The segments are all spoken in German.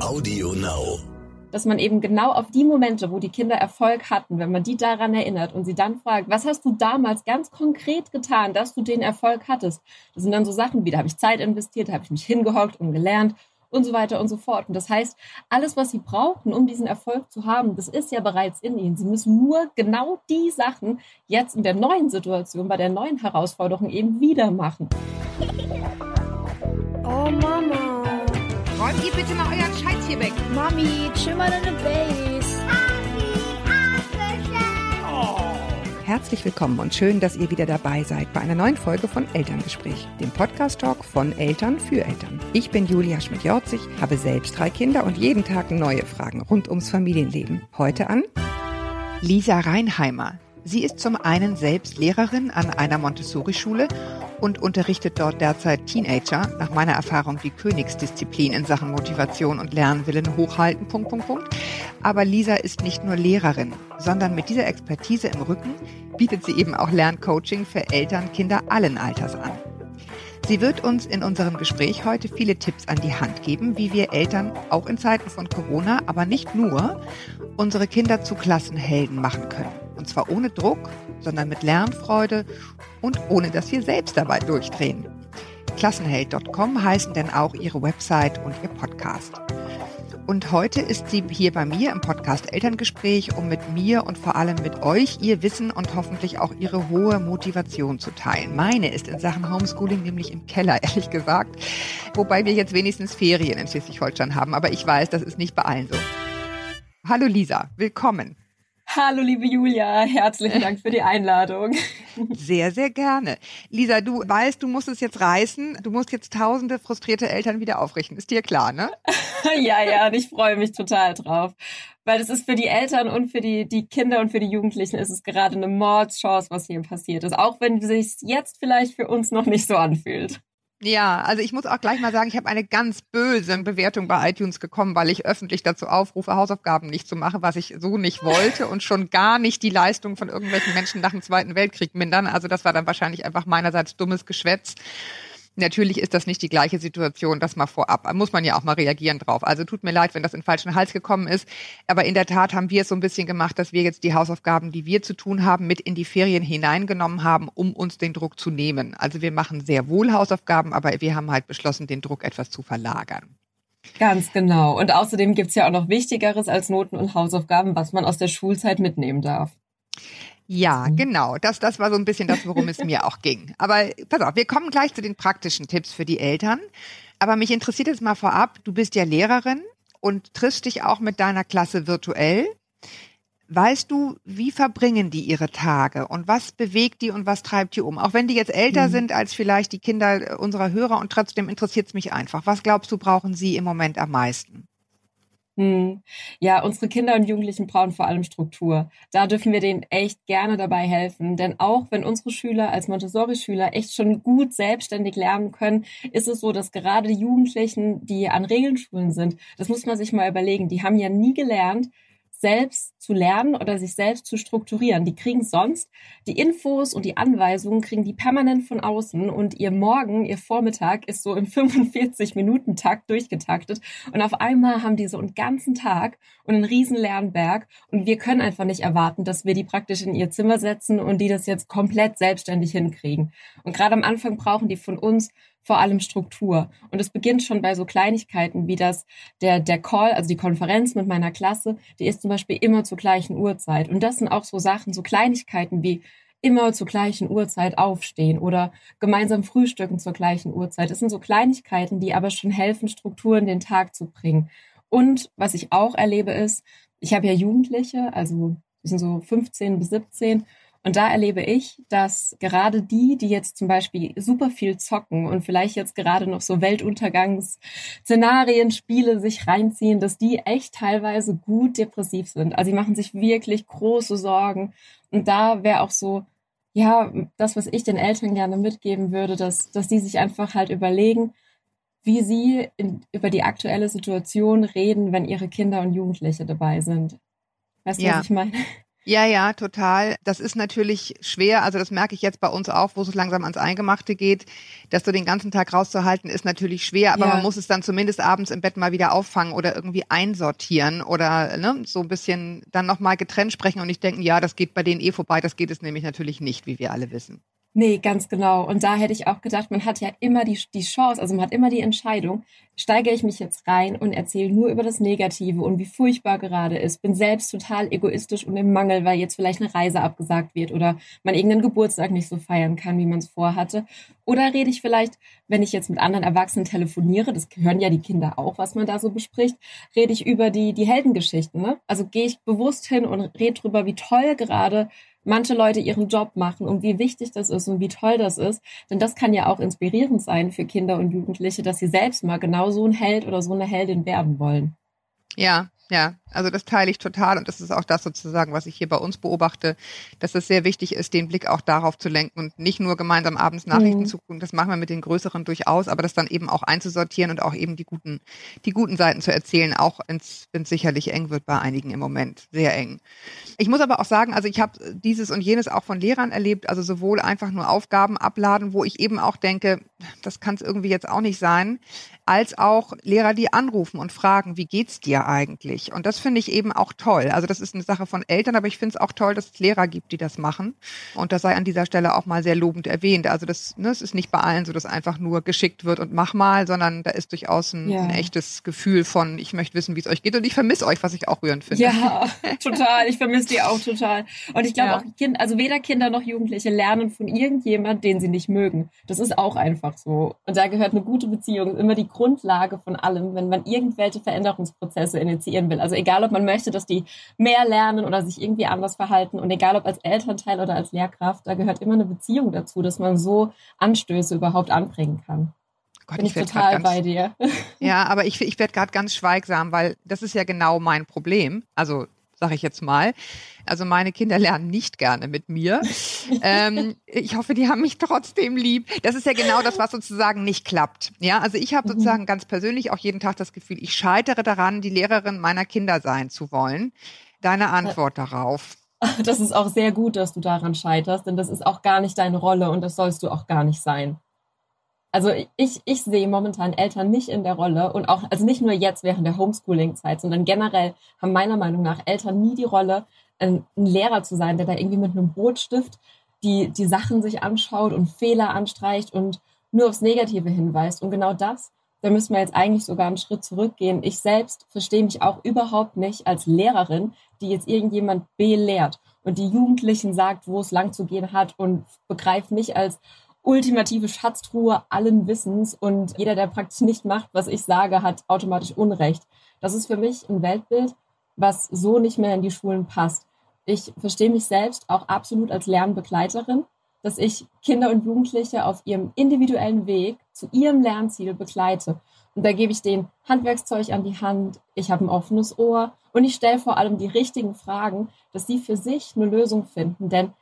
Audio Now. Dass man eben genau auf die Momente, wo die Kinder Erfolg hatten, wenn man die daran erinnert und sie dann fragt, was hast du damals ganz konkret getan, dass du den Erfolg hattest? Das sind dann so Sachen wie, da habe ich Zeit investiert, da habe ich mich hingehockt und gelernt und so weiter und so fort. Und das heißt, alles, was sie brauchen, um diesen Erfolg zu haben, das ist ja bereits in ihnen. Sie müssen nur genau die Sachen jetzt in der neuen Situation, bei der neuen Herausforderung eben wieder machen. Oh Mama. Räumt ihr bitte mal euren Scheiß hier weg. Mami, chill mal deine Base. Herzlich willkommen und schön, dass ihr wieder dabei seid bei einer neuen Folge von Elterngespräch, dem Podcast-Talk von Eltern für Eltern. Ich bin Julia Schmidt-Jorzig, habe selbst drei Kinder und jeden Tag neue Fragen rund ums Familienleben. Heute an Lisa Reinheimer. Sie ist zum einen selbst Lehrerin an einer Montessori-Schule und unterrichtet dort derzeit Teenager, nach meiner Erfahrung die Königsdisziplin in Sachen Motivation und Lernwillen hochhalten. Punkt, Punkt, Punkt. Aber Lisa ist nicht nur Lehrerin, sondern mit dieser Expertise im Rücken bietet sie eben auch Lerncoaching für Eltern, Kinder allen Alters an. Sie wird uns in unserem Gespräch heute viele Tipps an die Hand geben, wie wir Eltern auch in Zeiten von Corona, aber nicht nur, unsere Kinder zu Klassenhelden machen können. Und zwar ohne Druck, sondern mit Lernfreude und ohne dass wir selbst dabei durchdrehen. Klassenheld.com heißen denn auch ihre Website und ihr Podcast. Und heute ist sie hier bei mir im Podcast Elterngespräch, um mit mir und vor allem mit euch ihr Wissen und hoffentlich auch ihre hohe Motivation zu teilen. Meine ist in Sachen Homeschooling nämlich im Keller, ehrlich gesagt. Wobei wir jetzt wenigstens Ferien in Schleswig-Holstein haben. Aber ich weiß, das ist nicht bei allen so. Hallo Lisa, willkommen. Hallo, liebe Julia, herzlichen Dank für die Einladung. Sehr, sehr gerne. Lisa, du weißt, du musst es jetzt reißen. Du musst jetzt tausende frustrierte Eltern wieder aufrichten. Ist dir klar, ne? ja, ja, und ich freue mich total drauf. Weil es ist für die Eltern und für die, die Kinder und für die Jugendlichen ist es gerade eine Mordschance, was hier passiert ist. Auch wenn es sich jetzt vielleicht für uns noch nicht so anfühlt. Ja, also ich muss auch gleich mal sagen, ich habe eine ganz böse Bewertung bei iTunes bekommen, weil ich öffentlich dazu aufrufe, Hausaufgaben nicht zu machen, was ich so nicht wollte und schon gar nicht die Leistung von irgendwelchen Menschen nach dem Zweiten Weltkrieg mindern. Also das war dann wahrscheinlich einfach meinerseits dummes Geschwätz. Natürlich ist das nicht die gleiche Situation, das mal vorab. Muss man ja auch mal reagieren drauf. Also tut mir leid, wenn das in falschen Hals gekommen ist. Aber in der Tat haben wir es so ein bisschen gemacht, dass wir jetzt die Hausaufgaben, die wir zu tun haben, mit in die Ferien hineingenommen haben, um uns den Druck zu nehmen. Also wir machen sehr wohl Hausaufgaben, aber wir haben halt beschlossen, den Druck etwas zu verlagern. Ganz genau. Und außerdem gibt's ja auch noch Wichtigeres als Noten und Hausaufgaben, was man aus der Schulzeit mitnehmen darf. Ja, mhm. genau. Das, das war so ein bisschen das, worum es mir auch ging. Aber pass auf, wir kommen gleich zu den praktischen Tipps für die Eltern. Aber mich interessiert jetzt mal vorab, du bist ja Lehrerin und triffst dich auch mit deiner Klasse virtuell. Weißt du, wie verbringen die ihre Tage und was bewegt die und was treibt die um? Auch wenn die jetzt älter mhm. sind als vielleicht die Kinder unserer Hörer und trotzdem interessiert es mich einfach. Was glaubst du, brauchen sie im Moment am meisten? Hm. Ja, unsere Kinder und Jugendlichen brauchen vor allem Struktur. Da dürfen wir denen echt gerne dabei helfen. Denn auch wenn unsere Schüler als Montessori-Schüler echt schon gut selbstständig lernen können, ist es so, dass gerade die Jugendlichen, die an Regelschulen sind, das muss man sich mal überlegen, die haben ja nie gelernt, selbst zu lernen oder sich selbst zu strukturieren. Die kriegen sonst die Infos und die Anweisungen, kriegen die permanent von außen und ihr Morgen, ihr Vormittag ist so im 45-Minuten-Takt durchgetaktet und auf einmal haben die so einen ganzen Tag und einen riesen Lernberg und wir können einfach nicht erwarten, dass wir die praktisch in ihr Zimmer setzen und die das jetzt komplett selbstständig hinkriegen. Und gerade am Anfang brauchen die von uns vor allem Struktur. Und es beginnt schon bei so Kleinigkeiten wie das, der, der Call, also die Konferenz mit meiner Klasse, die ist zum Beispiel immer zur gleichen Uhrzeit. Und das sind auch so Sachen, so Kleinigkeiten wie immer zur gleichen Uhrzeit aufstehen oder gemeinsam frühstücken zur gleichen Uhrzeit. Das sind so Kleinigkeiten, die aber schon helfen, Strukturen in den Tag zu bringen. Und was ich auch erlebe ist, ich habe ja Jugendliche, also die sind so 15 bis 17 und da erlebe ich, dass gerade die, die jetzt zum Beispiel super viel zocken und vielleicht jetzt gerade noch so Weltuntergangsszenarien, Spiele sich reinziehen, dass die echt teilweise gut depressiv sind. Also sie machen sich wirklich große Sorgen. Und da wäre auch so, ja, das, was ich den Eltern gerne mitgeben würde, dass, dass die sich einfach halt überlegen, wie sie in, über die aktuelle Situation reden, wenn ihre Kinder und Jugendliche dabei sind. Weißt du, ja. was ich meine? Ja, ja, total. Das ist natürlich schwer. Also das merke ich jetzt bei uns auch, wo es langsam ans Eingemachte geht. dass du den ganzen Tag rauszuhalten, ist natürlich schwer, aber ja. man muss es dann zumindest abends im Bett mal wieder auffangen oder irgendwie einsortieren oder ne, so ein bisschen dann nochmal getrennt sprechen und nicht denken, ja, das geht bei denen eh vorbei. Das geht es nämlich natürlich nicht, wie wir alle wissen. Nee, ganz genau. Und da hätte ich auch gedacht, man hat ja immer die, die Chance, also man hat immer die Entscheidung, steige ich mich jetzt rein und erzähle nur über das Negative und wie furchtbar gerade ist, bin selbst total egoistisch und im Mangel, weil jetzt vielleicht eine Reise abgesagt wird oder man irgendeinen Geburtstag nicht so feiern kann, wie man es vorhatte. Oder rede ich vielleicht, wenn ich jetzt mit anderen Erwachsenen telefoniere, das hören ja die Kinder auch, was man da so bespricht, rede ich über die, die Heldengeschichten. Ne? Also gehe ich bewusst hin und rede drüber, wie toll gerade manche Leute ihren Job machen und wie wichtig das ist und wie toll das ist. Denn das kann ja auch inspirierend sein für Kinder und Jugendliche, dass sie selbst mal genau so ein Held oder so eine Heldin werden wollen. Ja, ja, also das teile ich total und das ist auch das sozusagen, was ich hier bei uns beobachte, dass es sehr wichtig ist, den Blick auch darauf zu lenken und nicht nur gemeinsam abends Nachrichten mhm. zu gucken, das machen wir mit den größeren durchaus, aber das dann eben auch einzusortieren und auch eben die guten, die guten Seiten zu erzählen, auch wenn es sicherlich eng wird bei einigen im Moment, sehr eng. Ich muss aber auch sagen, also ich habe dieses und jenes auch von Lehrern erlebt, also sowohl einfach nur Aufgaben abladen, wo ich eben auch denke, das kann es irgendwie jetzt auch nicht sein, als auch Lehrer, die anrufen und fragen, wie geht's dir eigentlich? Und das finde ich eben auch toll. Also das ist eine Sache von Eltern, aber ich finde es auch toll, dass es Lehrer gibt, die das machen. Und das sei an dieser Stelle auch mal sehr lobend erwähnt. Also das, ne, es ist nicht bei allen so, dass einfach nur geschickt wird und mach mal, sondern da ist durchaus ein, ja. ein echtes Gefühl von, ich möchte wissen, wie es euch geht und ich vermisse euch, was ich auch rührend finde. Ja, total. Ich vermisse die auch total. Und ich glaube ja. auch, kind, also weder Kinder noch Jugendliche lernen von irgendjemand, den sie nicht mögen. Das ist auch einfach so. Und da gehört eine gute Beziehung immer die Grundlage von allem, wenn man irgendwelche Veränderungsprozesse initiieren will. Also egal, ob man möchte, dass die mehr lernen oder sich irgendwie anders verhalten und egal, ob als Elternteil oder als Lehrkraft, da gehört immer eine Beziehung dazu, dass man so Anstöße überhaupt anbringen kann. Gott, Bin ich, ich total ganz, bei dir. Ja, aber ich, ich werde gerade ganz schweigsam, weil das ist ja genau mein Problem. Also sage ich jetzt mal. Also meine Kinder lernen nicht gerne mit mir. ähm, ich hoffe, die haben mich trotzdem lieb. Das ist ja genau das, was sozusagen nicht klappt. Ja, also ich habe mhm. sozusagen ganz persönlich auch jeden Tag das Gefühl, ich scheitere daran, die Lehrerin meiner Kinder sein zu wollen. Deine Antwort darauf. Das ist auch sehr gut, dass du daran scheiterst, denn das ist auch gar nicht deine Rolle und das sollst du auch gar nicht sein. Also ich, ich sehe momentan Eltern nicht in der Rolle und auch, also nicht nur jetzt während der Homeschooling-Zeit, sondern generell haben meiner Meinung nach Eltern nie die Rolle, ein, ein Lehrer zu sein, der da irgendwie mit einem Rotstift die, die Sachen sich anschaut und Fehler anstreicht und nur aufs Negative hinweist. Und genau das, da müssen wir jetzt eigentlich sogar einen Schritt zurückgehen. Ich selbst verstehe mich auch überhaupt nicht als Lehrerin, die jetzt irgendjemand belehrt und die Jugendlichen sagt, wo es lang zu gehen hat und begreift mich als ultimative Schatztruhe allen Wissens und jeder, der praktisch nicht macht, was ich sage, hat automatisch Unrecht. Das ist für mich ein Weltbild, was so nicht mehr in die Schulen passt. Ich verstehe mich selbst auch absolut als Lernbegleiterin, dass ich Kinder und Jugendliche auf ihrem individuellen Weg zu ihrem Lernziel begleite. Und da gebe ich denen Handwerkszeug an die Hand, ich habe ein offenes Ohr und ich stelle vor allem die richtigen Fragen, dass sie für sich eine Lösung finden. Denn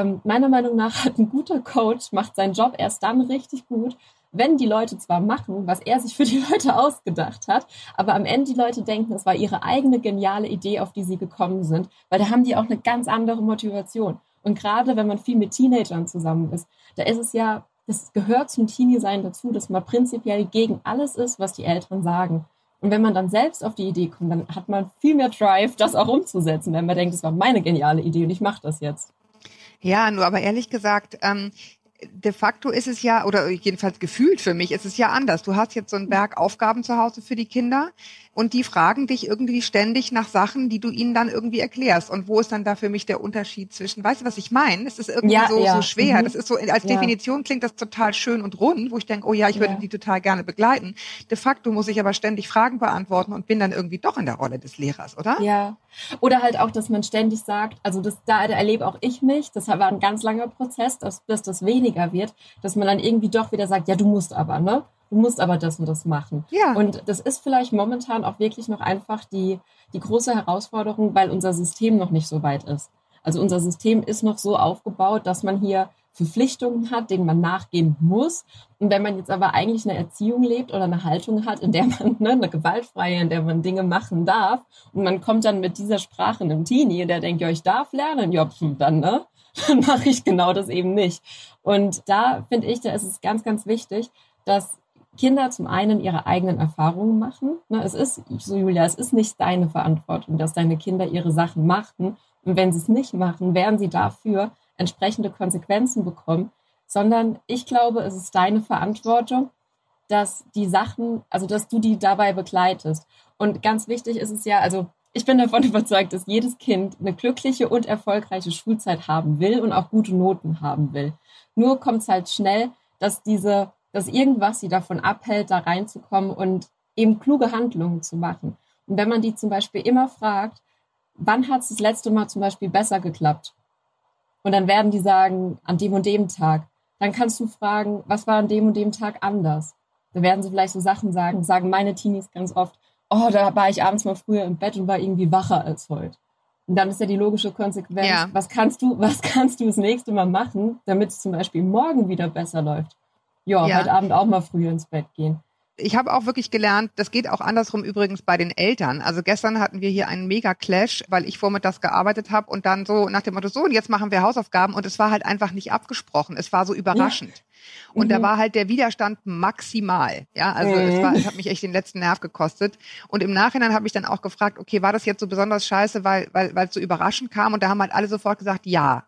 ähm, meiner Meinung nach hat ein guter Coach, macht seinen Job erst dann richtig gut, wenn die Leute zwar machen, was er sich für die Leute ausgedacht hat, aber am Ende die Leute denken, es war ihre eigene geniale Idee, auf die sie gekommen sind, weil da haben die auch eine ganz andere Motivation. Und gerade wenn man viel mit Teenagern zusammen ist, da ist es ja, das gehört zum Teenie-Sein dazu, dass man prinzipiell gegen alles ist, was die Eltern sagen. Und wenn man dann selbst auf die Idee kommt, dann hat man viel mehr Drive, das auch umzusetzen, wenn man denkt, es war meine geniale Idee und ich mache das jetzt. Ja, nur aber ehrlich gesagt, ähm, de facto ist es ja, oder jedenfalls gefühlt für mich, ist es ja anders. Du hast jetzt so einen Berg Aufgaben zu Hause für die Kinder und die fragen dich irgendwie ständig nach Sachen, die du ihnen dann irgendwie erklärst. Und wo ist dann da für mich der Unterschied zwischen, weißt du, was ich meine? Es ist irgendwie ja, so, ja. so schwer. Mhm. Das ist so, als ja. Definition klingt das total schön und rund, wo ich denke, oh ja, ich würde die total gerne begleiten. De facto muss ich aber ständig Fragen beantworten und bin dann irgendwie doch in der Rolle des Lehrers, oder? Ja. Oder halt auch, dass man ständig sagt, also das, da erlebe auch ich mich, das war ein ganz langer Prozess, dass, bis das weniger wird, dass man dann irgendwie doch wieder sagt, ja, du musst aber, ne? Du musst aber das und das machen. Ja. Und das ist vielleicht momentan auch wirklich noch einfach die, die große Herausforderung, weil unser System noch nicht so weit ist. Also unser System ist noch so aufgebaut, dass man hier Verpflichtungen hat, denen man nachgehen muss. Und wenn man jetzt aber eigentlich eine Erziehung lebt oder eine Haltung hat, in der man ne, eine gewaltfreie, in der man Dinge machen darf, und man kommt dann mit dieser Sprache einem Teenie, der denkt, ja, ich darf lernen, ja, dann, ne? Dann mache ich genau das eben nicht. Und da finde ich, da ist es ganz, ganz wichtig, dass Kinder zum einen ihre eigenen Erfahrungen machen. Ne, es ist, so Julia, es ist nicht deine Verantwortung, dass deine Kinder ihre Sachen machen. Und wenn sie es nicht machen, werden sie dafür entsprechende Konsequenzen bekommen, sondern ich glaube, es ist deine Verantwortung, dass die Sachen, also dass du die dabei begleitest. Und ganz wichtig ist es ja, also ich bin davon überzeugt, dass jedes Kind eine glückliche und erfolgreiche Schulzeit haben will und auch gute Noten haben will. Nur kommt es halt schnell, dass diese, dass irgendwas sie davon abhält, da reinzukommen und eben kluge Handlungen zu machen. Und wenn man die zum Beispiel immer fragt, wann hat es das letzte Mal zum Beispiel besser geklappt? Und dann werden die sagen, an dem und dem Tag. Dann kannst du fragen, was war an dem und dem Tag anders? Da werden sie vielleicht so Sachen sagen, sagen meine Teenies ganz oft, oh, da war ich abends mal früher im Bett und war irgendwie wacher als heute. Und dann ist ja die logische Konsequenz, ja. was kannst du, was kannst du das nächste Mal machen, damit es zum Beispiel morgen wieder besser läuft? Jo, ja, heute Abend auch mal früher ins Bett gehen ich habe auch wirklich gelernt, das geht auch andersrum übrigens bei den Eltern. Also gestern hatten wir hier einen Mega-Clash, weil ich vormittags gearbeitet habe und dann so nach dem Motto, so und jetzt machen wir Hausaufgaben und es war halt einfach nicht abgesprochen. Es war so überraschend. Ja. Und mhm. da war halt der Widerstand maximal. Ja, also mhm. es, war, es hat mich echt den letzten Nerv gekostet. Und im Nachhinein habe ich dann auch gefragt, okay, war das jetzt so besonders scheiße, weil, weil, weil es so überraschend kam? Und da haben halt alle sofort gesagt, ja.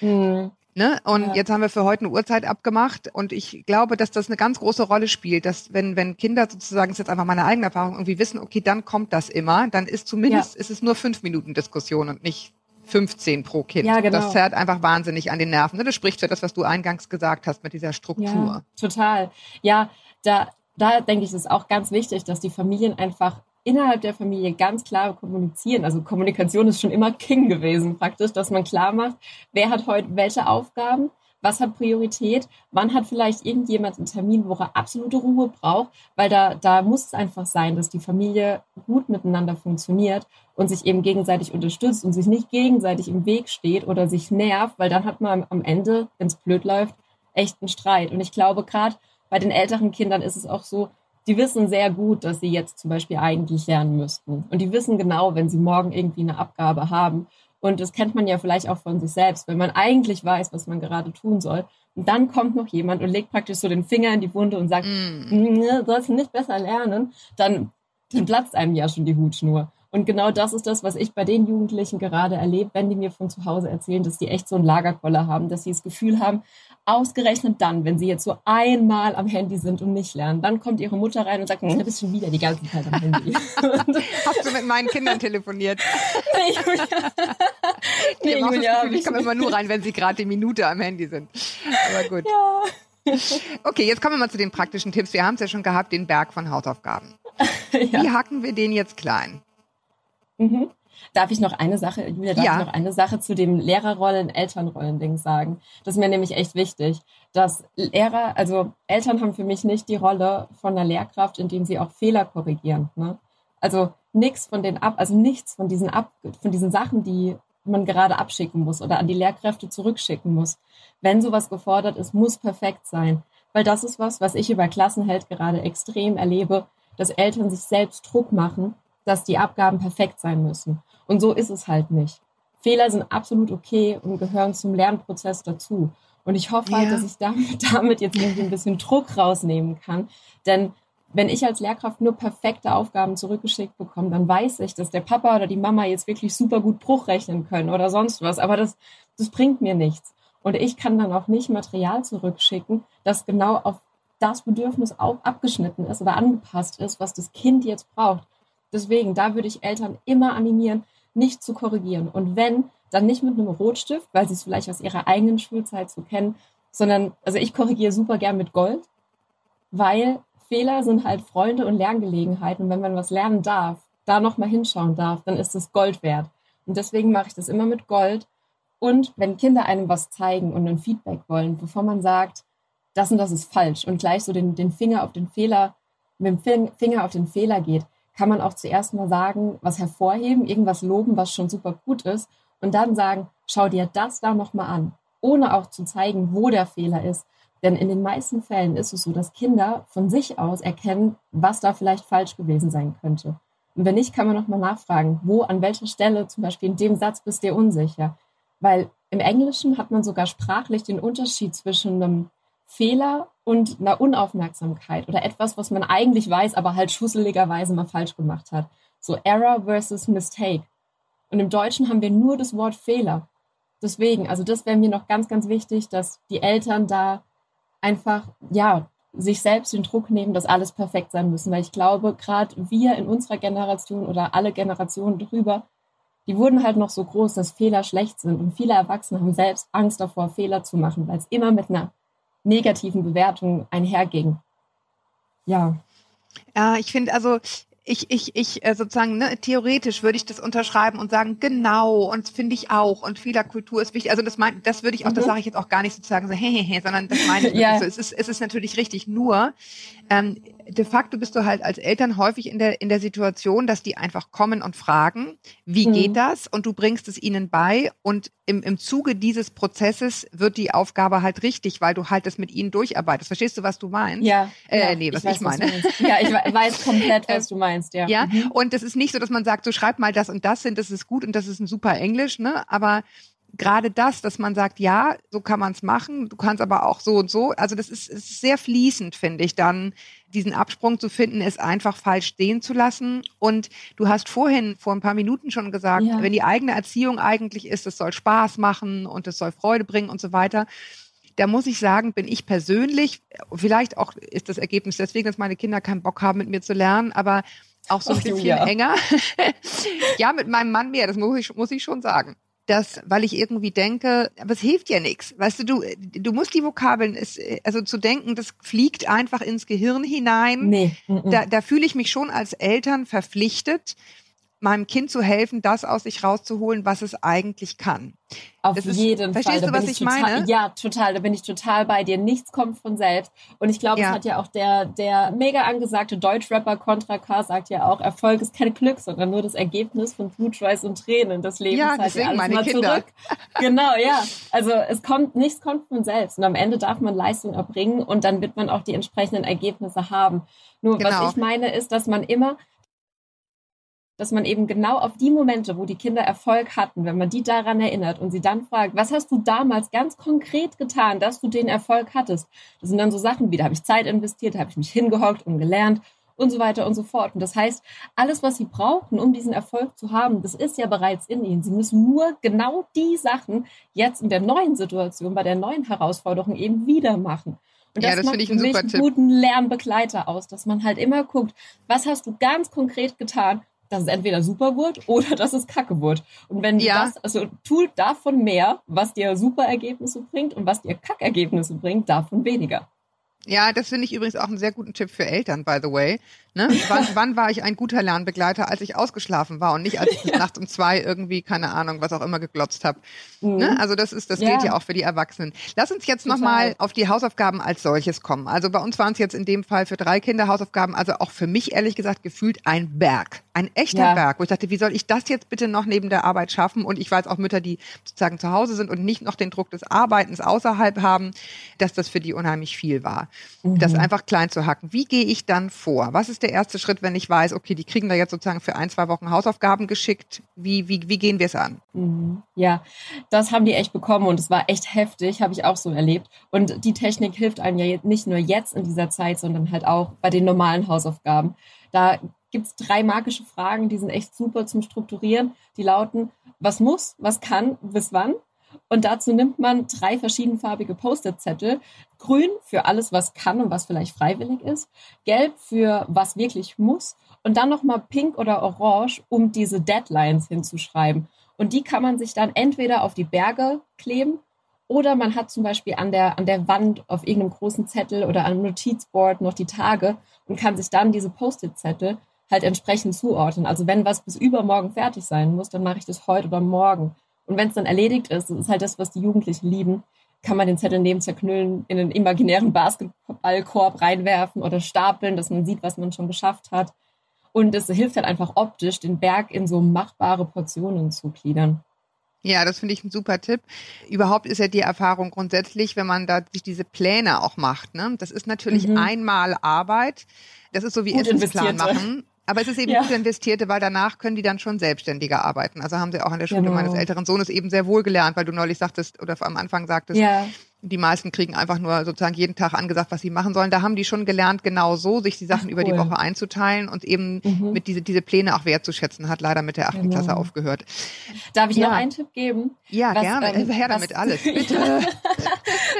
Mhm. Ne? Und ja. jetzt haben wir für heute eine Uhrzeit abgemacht und ich glaube, dass das eine ganz große Rolle spielt, dass wenn, wenn Kinder sozusagen, das ist jetzt einfach meine eigene Erfahrung, irgendwie wissen, okay, dann kommt das immer, dann ist zumindest, ja. ist es nur fünf Minuten Diskussion und nicht 15 pro Kind. Ja, genau. Das zerrt einfach wahnsinnig an den Nerven. Ne? Das spricht für das, was du eingangs gesagt hast mit dieser Struktur. Ja, total. Ja, da, da denke ich, ist auch ganz wichtig, dass die Familien einfach innerhalb der Familie ganz klar kommunizieren. Also Kommunikation ist schon immer King gewesen praktisch, dass man klar macht, wer hat heute welche Aufgaben, was hat Priorität, wann hat vielleicht irgendjemand einen Termin, wo er absolute Ruhe braucht, weil da, da muss es einfach sein, dass die Familie gut miteinander funktioniert und sich eben gegenseitig unterstützt und sich nicht gegenseitig im Weg steht oder sich nervt, weil dann hat man am Ende, wenn es blöd läuft, echt einen Streit. Und ich glaube, gerade bei den älteren Kindern ist es auch so, die wissen sehr gut, dass sie jetzt zum Beispiel eigentlich lernen müssten. Und die wissen genau, wenn sie morgen irgendwie eine Abgabe haben. Und das kennt man ja vielleicht auch von sich selbst, wenn man eigentlich weiß, was man gerade tun soll. Und dann kommt noch jemand und legt praktisch so den Finger in die Wunde und sagt, mm. sollst du nicht besser lernen, dann, dann platzt einem ja schon die Hutschnur. Und genau das ist das, was ich bei den Jugendlichen gerade erlebe, wenn die mir von zu Hause erzählen, dass die echt so einen Lagerkoller haben, dass sie das Gefühl haben, ausgerechnet dann, wenn sie jetzt so einmal am Handy sind und nicht lernen, dann kommt ihre Mutter rein und sagt, du bist schon wieder die ganze Zeit am Handy. Hast du mit meinen Kindern telefoniert? nee, Julia. nee, Julia. Gefühl, ich komme immer nur rein, wenn sie gerade die Minute am Handy sind. Aber gut. Ja. Okay, jetzt kommen wir mal zu den praktischen Tipps. Wir haben es ja schon gehabt, den Berg von Hausaufgaben. ja. Wie hacken wir den jetzt klein? Mhm. Darf ich noch eine Sache, Julia, darf ja. ich noch eine Sache zu dem Lehrerrollen, Elternrollen-Ding sagen? Das ist mir nämlich echt wichtig, dass Lehrer, also Eltern haben für mich nicht die Rolle von der Lehrkraft, indem sie auch Fehler korrigieren. Ne? Also nichts von den ab, also nichts von diesen ab, von diesen Sachen, die man gerade abschicken muss oder an die Lehrkräfte zurückschicken muss. Wenn sowas gefordert ist, muss perfekt sein. Weil das ist was, was ich über Klassenheld gerade extrem erlebe, dass Eltern sich selbst Druck machen dass die Abgaben perfekt sein müssen. Und so ist es halt nicht. Fehler sind absolut okay und gehören zum Lernprozess dazu. Und ich hoffe halt, dass ich damit, damit jetzt irgendwie ein bisschen Druck rausnehmen kann. Denn wenn ich als Lehrkraft nur perfekte Aufgaben zurückgeschickt bekomme, dann weiß ich, dass der Papa oder die Mama jetzt wirklich super gut Bruch rechnen können oder sonst was. Aber das, das bringt mir nichts. Und ich kann dann auch nicht Material zurückschicken, das genau auf das Bedürfnis auch abgeschnitten ist oder angepasst ist, was das Kind jetzt braucht. Deswegen, da würde ich Eltern immer animieren, nicht zu korrigieren. Und wenn, dann nicht mit einem Rotstift, weil sie es vielleicht aus ihrer eigenen Schulzeit so kennen, sondern, also ich korrigiere super gern mit Gold, weil Fehler sind halt Freunde und Lerngelegenheiten. Und wenn man was lernen darf, da nochmal hinschauen darf, dann ist es Gold wert. Und deswegen mache ich das immer mit Gold. Und wenn Kinder einem was zeigen und ein Feedback wollen, bevor man sagt, das und das ist falsch und gleich so den, den Finger auf den Fehler, mit dem Finger auf den Fehler geht, kann man auch zuerst mal sagen, was hervorheben, irgendwas loben, was schon super gut ist und dann sagen, schau dir das da nochmal an. ohne auch zu zeigen, wo der Fehler ist. Denn in den meisten Fällen ist es so, dass Kinder von sich aus erkennen, was da vielleicht falsch gewesen sein könnte. Und wenn nicht, kann man nochmal nachfragen, wo, an welcher Stelle, zum Beispiel in dem Satz bist du unsicher. Weil im Englischen hat man sogar sprachlich den Unterschied zwischen einem Fehler und einer Unaufmerksamkeit oder etwas, was man eigentlich weiß, aber halt schusseligerweise mal falsch gemacht hat. So Error versus Mistake. Und im Deutschen haben wir nur das Wort Fehler. Deswegen, also das wäre mir noch ganz, ganz wichtig, dass die Eltern da einfach, ja, sich selbst den Druck nehmen, dass alles perfekt sein müssen. Weil ich glaube, gerade wir in unserer Generation oder alle Generationen drüber, die wurden halt noch so groß, dass Fehler schlecht sind. Und viele Erwachsene haben selbst Angst davor, Fehler zu machen, weil es immer mit einer negativen Bewertung einherging. Ja. Ja, ich finde also, ich, ich, ich äh, sozusagen, ne, theoretisch würde ich das unterschreiben und sagen, genau, und finde ich auch, und Fehlerkultur ist wichtig. Also das mein, das würde ich auch, mhm. das sage ich jetzt auch gar nicht sozusagen so, hehehe, sondern das meine ich ja. so. Es ist, es ist natürlich richtig. Nur, ähm, de facto bist du halt als Eltern häufig in der, in der Situation, dass die einfach kommen und fragen, wie mhm. geht das? Und du bringst es ihnen bei. Und im, im Zuge dieses Prozesses wird die Aufgabe halt richtig, weil du halt das mit ihnen durcharbeitest. Verstehst du, was du meinst? Ja. Äh, ja, nee, was ich, weiß, ich meine. Was ja, ich weiß komplett, was du meinst, ja. Ja. Mhm. Und es ist nicht so, dass man sagt, so schreib mal das und das hin, das ist gut und das ist ein super Englisch, ne? Aber gerade das, dass man sagt, ja, so kann man es machen, du kannst aber auch so und so. Also das ist, ist sehr fließend, finde ich, dann diesen Absprung zu finden, ist einfach falsch stehen zu lassen. Und du hast vorhin vor ein paar Minuten schon gesagt, ja. wenn die eigene Erziehung eigentlich ist, es soll Spaß machen und es soll Freude bringen und so weiter. Da muss ich sagen, bin ich persönlich, vielleicht auch ist das Ergebnis deswegen, dass meine Kinder keinen Bock haben, mit mir zu lernen, aber auch so ein Ach, bisschen ja. enger. ja, mit meinem Mann mehr, das muss ich, muss ich schon sagen dass, weil ich irgendwie denke, aber es hilft ja nichts. Weißt du, du, du musst die Vokabeln, ist, also zu denken, das fliegt einfach ins Gehirn hinein. Nee. Da, da fühle ich mich schon als Eltern verpflichtet, meinem Kind zu helfen, das aus sich rauszuholen, was es eigentlich kann. Auf das jeden ist, Fall. Verstehst du, was ich, total, meine? Ja, total. Da bin ich total bei dir. Nichts kommt von selbst. Und ich glaube, ja. es hat ja auch der, der mega angesagte Deutschrapper Contra K sagt ja auch, Erfolg ist kein Glück, sondern nur das Ergebnis von Blutschweiß und Tränen des Lebens. Ja, halt ja alles meine mal Kinder. zurück. genau, ja. Also es kommt, nichts kommt von selbst. Und am Ende darf man Leistung erbringen und dann wird man auch die entsprechenden Ergebnisse haben. Nur genau. was ich meine ist, dass man immer dass man eben genau auf die Momente, wo die Kinder Erfolg hatten, wenn man die daran erinnert und sie dann fragt, was hast du damals ganz konkret getan, dass du den Erfolg hattest? Das sind dann so Sachen wie, da habe ich Zeit investiert, da habe ich mich hingehockt und gelernt und so weiter und so fort. Und das heißt, alles, was sie brauchen, um diesen Erfolg zu haben, das ist ja bereits in ihnen. Sie müssen nur genau die Sachen jetzt in der neuen Situation, bei der neuen Herausforderung eben wieder machen. Und das, ja, das macht ich einen, für mich einen guten Lernbegleiter aus, dass man halt immer guckt, was hast du ganz konkret getan, dass es entweder super wird oder dass es kacke wird. Und wenn ja. das, also tu davon mehr, was dir super Ergebnisse bringt und was dir Kackergebnisse bringt, davon weniger. Ja, das finde ich übrigens auch einen sehr guten Tipp für Eltern, by the way. Ne? Wann, wann war ich ein guter Lernbegleiter, als ich ausgeschlafen war und nicht, als ich ja. nachts um zwei irgendwie, keine Ahnung, was auch immer geglotzt habe. Mhm. Ne? Also das ist, das ja. gilt ja auch für die Erwachsenen. Lass uns jetzt nochmal auf die Hausaufgaben als solches kommen. Also bei uns waren es jetzt in dem Fall für drei Kinder Hausaufgaben, also auch für mich ehrlich gesagt gefühlt ein Berg. Ein echter ja. Berg, wo ich dachte, wie soll ich das jetzt bitte noch neben der Arbeit schaffen? Und ich weiß auch Mütter, die sozusagen zu Hause sind und nicht noch den Druck des Arbeitens außerhalb haben, dass das für die unheimlich viel war. Mhm. Das einfach klein zu hacken. Wie gehe ich dann vor? Was ist ist der erste Schritt, wenn ich weiß, okay, die kriegen da jetzt sozusagen für ein, zwei Wochen Hausaufgaben geschickt? Wie, wie, wie gehen wir es an? Mhm. Ja, das haben die echt bekommen und es war echt heftig, habe ich auch so erlebt. Und die Technik hilft einem ja nicht nur jetzt in dieser Zeit, sondern halt auch bei den normalen Hausaufgaben. Da gibt es drei magische Fragen, die sind echt super zum Strukturieren. Die lauten, was muss, was kann, bis wann? Und dazu nimmt man drei verschiedenfarbige Post-it-Zettel. Grün für alles, was kann und was vielleicht freiwillig ist. Gelb für was wirklich muss. Und dann nochmal pink oder orange, um diese Deadlines hinzuschreiben. Und die kann man sich dann entweder auf die Berge kleben oder man hat zum Beispiel an der, an der Wand auf irgendeinem großen Zettel oder einem Notizboard noch die Tage und kann sich dann diese Post-it-Zettel halt entsprechend zuordnen. Also wenn was bis übermorgen fertig sein muss, dann mache ich das heute oder morgen. Und wenn es dann erledigt ist, das ist halt das, was die Jugendlichen lieben, kann man den Zettel neben zerknüllen, in einen imaginären Basketballkorb reinwerfen oder stapeln, dass man sieht, was man schon geschafft hat. Und es hilft halt einfach optisch, den Berg in so machbare Portionen zu gliedern. Ja, das finde ich ein super Tipp. Überhaupt ist ja die Erfahrung grundsätzlich, wenn man da sich diese Pläne auch macht. Ne? Das ist natürlich Mhm. einmal Arbeit. Das ist so wie Essensplan machen. Aber es ist eben Ja. gut investierte, weil danach können die dann schon selbstständiger arbeiten. Also haben sie auch an der Schule Genau. meines älteren Sohnes eben sehr wohl gelernt, weil du neulich sagtest oder am Anfang sagtest, Ja, die meisten kriegen einfach nur sozusagen jeden Tag angesagt, was sie machen sollen. Da haben die schon gelernt, genau so, sich die Sachen Ach, über die cool. Woche einzuteilen und eben Mhm. mit diese, diese Pläne auch wertzuschätzen. Hat leider mit der achten Genau. Klasse aufgehört. darf ich Ja. noch einen Tipp geben? Ja, Was, gerne. ähm, Her damit alles. Bitte.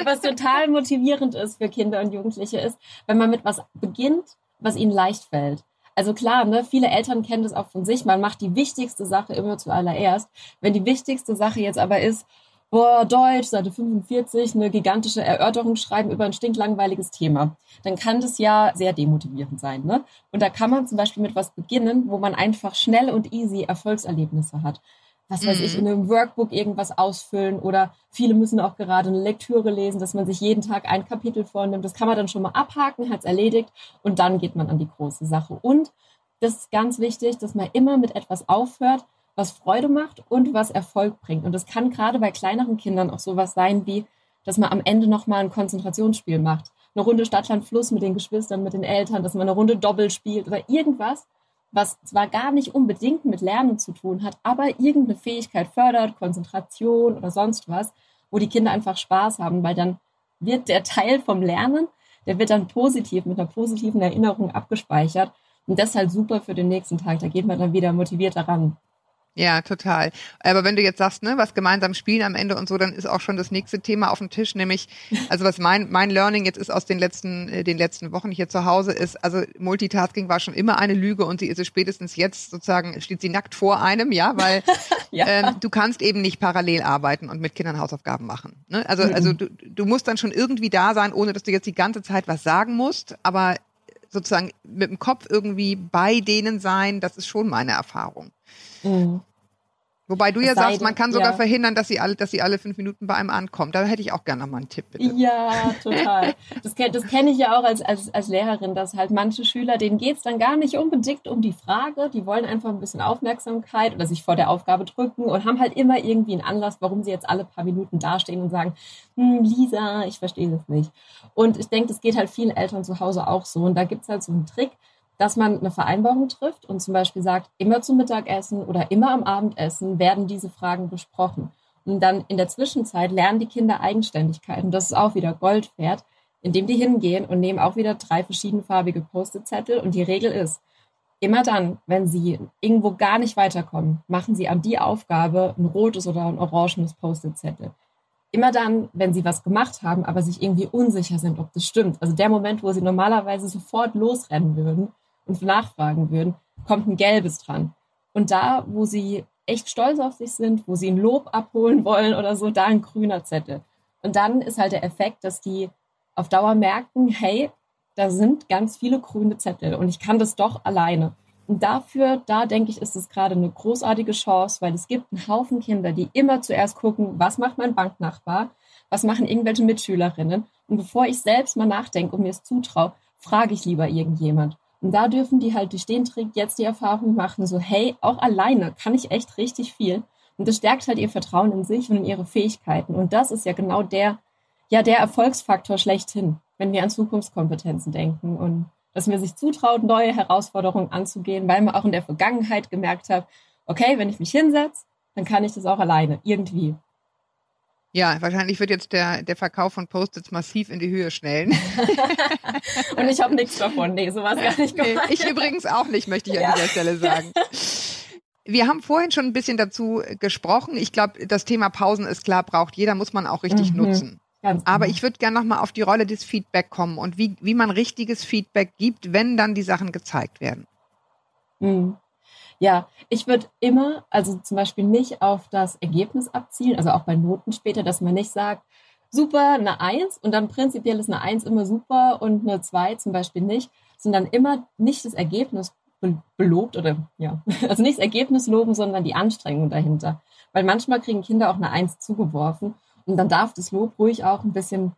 was total motivierend ist für Kinder und Jugendliche ist, wenn man mit was beginnt, was ihnen leicht fällt. Also klar, ne, viele Eltern kennen das auch von sich. Man macht die wichtigste Sache immer zuallererst. Wenn die wichtigste Sache jetzt aber ist, boah, Deutsch, Seite 45, eine gigantische Erörterung schreiben über ein stinklangweiliges Thema, dann kann das ja sehr demotivierend sein. Ne? Und da kann man zum Beispiel mit was beginnen, wo man einfach schnell und easy Erfolgserlebnisse hat. Was weiß Mhm. ich, in einem Workbook irgendwas ausfüllen oder viele müssen auch gerade eine Lektüre lesen, dass man sich jeden Tag ein Kapitel vornimmt. Das kann man dann schon mal abhaken, hat's erledigt und dann geht man an die große Sache. Und das ist ganz wichtig, dass man immer mit etwas aufhört, was Freude macht und was Erfolg bringt. Und das kann gerade bei kleineren Kindern auch sowas sein wie, dass man am Ende nochmal ein Konzentrationsspiel macht. Eine Runde Stadtland Fluss mit den Geschwistern, mit den Eltern, dass man eine Runde Doppel spielt oder irgendwas, was zwar gar nicht unbedingt mit Lernen zu tun hat, aber irgendeine Fähigkeit fördert, Konzentration oder sonst was, wo die Kinder einfach Spaß haben, weil dann wird der Teil vom Lernen, der wird dann positiv, mit einer positiven Erinnerung abgespeichert. Und das ist halt super für den nächsten Tag. Da geht man dann wieder motiviert daran. Ja, total. Aber wenn du jetzt sagst, ne, was gemeinsam spielen am Ende und so, dann ist auch schon das nächste Thema auf dem Tisch, nämlich, also was mein, mein Learning jetzt ist aus den letzten, äh, den letzten Wochen hier zu Hause ist, also Multitasking war schon immer eine Lüge und sie ist es spätestens jetzt sozusagen, steht sie nackt vor einem, ja, weil Ja. ähm, du kannst eben nicht parallel arbeiten und mit Kindern Hausaufgaben machen. Ne? Also, Mhm. also du, du musst dann schon irgendwie da sein, ohne dass du jetzt die ganze Zeit was sagen musst, aber sozusagen mit dem Kopf irgendwie bei denen sein, das ist schon meine Erfahrung. Mhm. Wobei du Es ja sei sagst, man kann sogar ja. verhindern, dass sie alle, dass sie alle fünf Minuten bei einem ankommt. Da hätte ich auch gerne noch mal einen Tipp, bitte. Ja, total. Das, das kenne ich ja auch als, als, als Lehrerin, dass halt manche Schüler, denen geht's dann gar nicht unbedingt um die Frage, die wollen einfach ein bisschen Aufmerksamkeit oder sich vor der Aufgabe drücken und haben halt immer irgendwie einen Anlass, warum sie jetzt alle paar Minuten dastehen und sagen, hm, Lisa, ich verstehe das nicht. Und ich denke, das geht halt vielen Eltern zu Hause auch so. Und da gibt's halt so einen Trick, dass man eine Vereinbarung trifft und zum Beispiel sagt, immer zum Mittagessen oder immer am Abendessen werden diese Fragen besprochen. Und dann in der Zwischenzeit lernen die Kinder Eigenständigkeit. Und das ist auch wieder Gold wert, indem die hingehen und nehmen auch wieder drei verschiedenfarbige Post-it-Zettel. Und die Regel ist, immer dann, wenn sie irgendwo gar nicht weiterkommen, machen sie an die Aufgabe ein rotes oder ein orangenes Post-it-Zettel. Immer dann, wenn sie was gemacht haben, aber sich irgendwie unsicher sind, ob das stimmt. Also der Moment, wo sie normalerweise sofort losrennen würden und nachfragen würden, kommt ein gelbes dran. Und da, wo sie echt stolz auf sich sind, wo sie ein Lob abholen wollen oder so, da ein grüner Zettel. Und dann ist halt der Effekt, dass die auf Dauer merken, hey, da sind ganz viele grüne Zettel und ich kann das doch alleine. Und dafür, da denke ich, ist es gerade eine großartige Chance, weil es gibt einen Haufen Kinder, die immer zuerst gucken, was macht mein Banknachbar, was machen irgendwelche Mitschülerinnen. Und bevor ich selbst mal nachdenke und mir es zutraue, frage ich lieber irgendjemand. Und da dürfen die halt durch den Trick jetzt die Erfahrung machen, so hey, auch alleine kann ich echt richtig viel. Und das stärkt halt ihr Vertrauen in sich und in ihre Fähigkeiten. Und das ist ja genau der, ja, der Erfolgsfaktor schlechthin, wenn wir an Zukunftskompetenzen denken und dass man sich zutraut, neue Herausforderungen anzugehen, weil man auch in der Vergangenheit gemerkt hat, okay, wenn ich mich hinsetze, dann kann ich das auch alleine, irgendwie. Ja, wahrscheinlich wird jetzt der, der Verkauf von Post-its massiv in die Höhe schnellen. Und ich habe nichts davon. Nee, sowas gar nicht Nee, gemacht. ich übrigens auch nicht, möchte ich an Ja. dieser Stelle sagen. Wir haben vorhin schon ein bisschen dazu gesprochen. Ich glaube, das Thema Pausen ist klar, braucht jeder, muss man auch richtig Mhm. nutzen. Ganz Aber genau. ich würde gerne nochmal auf die Rolle des Feedback kommen und wie, wie man richtiges Feedback gibt, wenn dann die Sachen gezeigt werden. Mhm. Ja, ich würde immer, also zum Beispiel nicht auf das Ergebnis abzielen, also auch bei Noten später, dass man nicht sagt, super, eine Eins und dann prinzipiell ist eine Eins immer super und eine Zwei zum Beispiel nicht, sondern immer nicht das Ergebnis be- belobt oder ja, also nicht das Ergebnis loben, sondern die Anstrengung dahinter. Weil manchmal kriegen Kinder auch eine Eins zugeworfen und dann darf das Lob ruhig auch ein bisschen